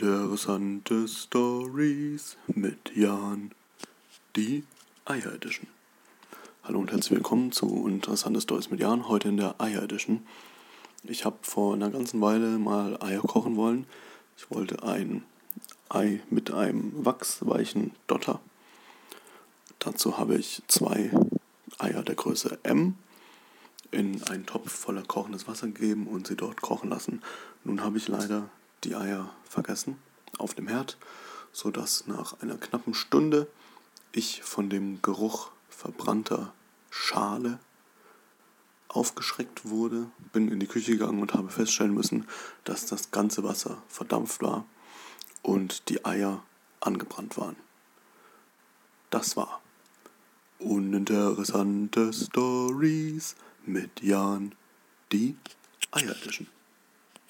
Uninteressante Stories mit Jan, die Eier Edition. Hallo und herzlich willkommen zu Interessante Stories mit Jan, heute in der Eier Edition. Ich habe vor einer ganzen Weile mal Eier kochen wollen. Ich wollte ein Ei mit einem wachsweichen Dotter. Dazu habe ich zwei Eier der Größe M in einen Topf voller kochendes Wasser gegeben und sie dort kochen lassen. Nun habe ich leider die Eier vergessen auf dem Herd, sodass nach einer knappen Stunde ich von dem Geruch verbrannter Schale aufgeschreckt wurde, bin in die Küche gegangen und habe feststellen müssen, dass das ganze Wasser verdampft war und die Eier angebrannt waren. Das war uninteressante Stories mit Jan, die Eier Edition.